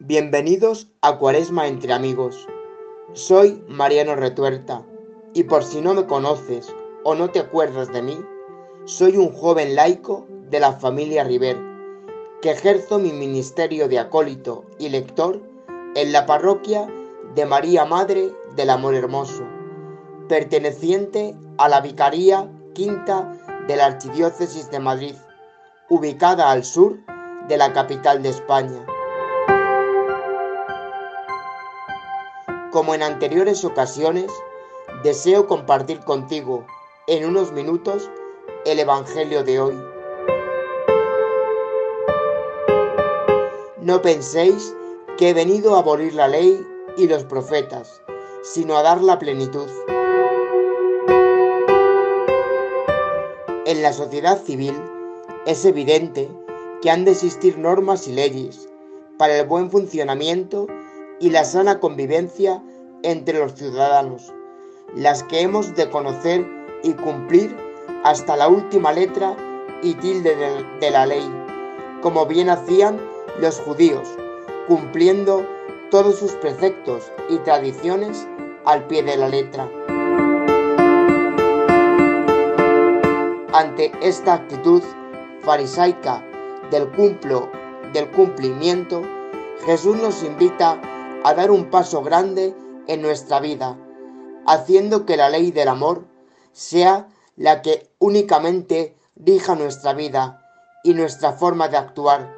Bienvenidos a Cuaresma entre amigos. Soy Mariano Retuerta y por si no me conoces o no te acuerdas de mí, soy un joven laico de la familia River que ejerzo mi ministerio de acólito y lector en la parroquia de María Madre del Amor Hermoso, perteneciente a la Vicaría Quinta de la Archidiócesis de Madrid, ubicada al sur de la capital de España. Como en anteriores ocasiones, deseo compartir contigo en unos minutos el Evangelio de hoy. No penséis que he venido a abolir la ley y los profetas, sino a dar la plenitud. En la sociedad civil es evidente que han de existir normas y leyes para el buen funcionamiento y la sana convivencia entre los ciudadanos, las que hemos de conocer y cumplir hasta la última letra y tilde de, la ley, como bien hacían los judíos, cumpliendo todos sus preceptos y tradiciones al pie de la letra. Ante esta actitud farisaica del cumplo del cumplimiento, Jesús nos invita a dar un paso grande en nuestra vida, haciendo que la ley del amor sea la que únicamente rija nuestra vida y nuestra forma de actuar,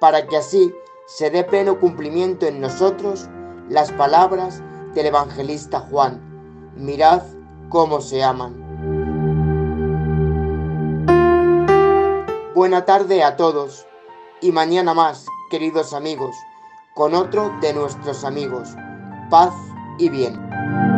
para que así se dé pleno cumplimiento en nosotros las palabras del evangelista Juan. Mirad cómo se aman. Buena tarde a todos y mañana más, queridos amigos, con otro de nuestros amigos. Paz y bien.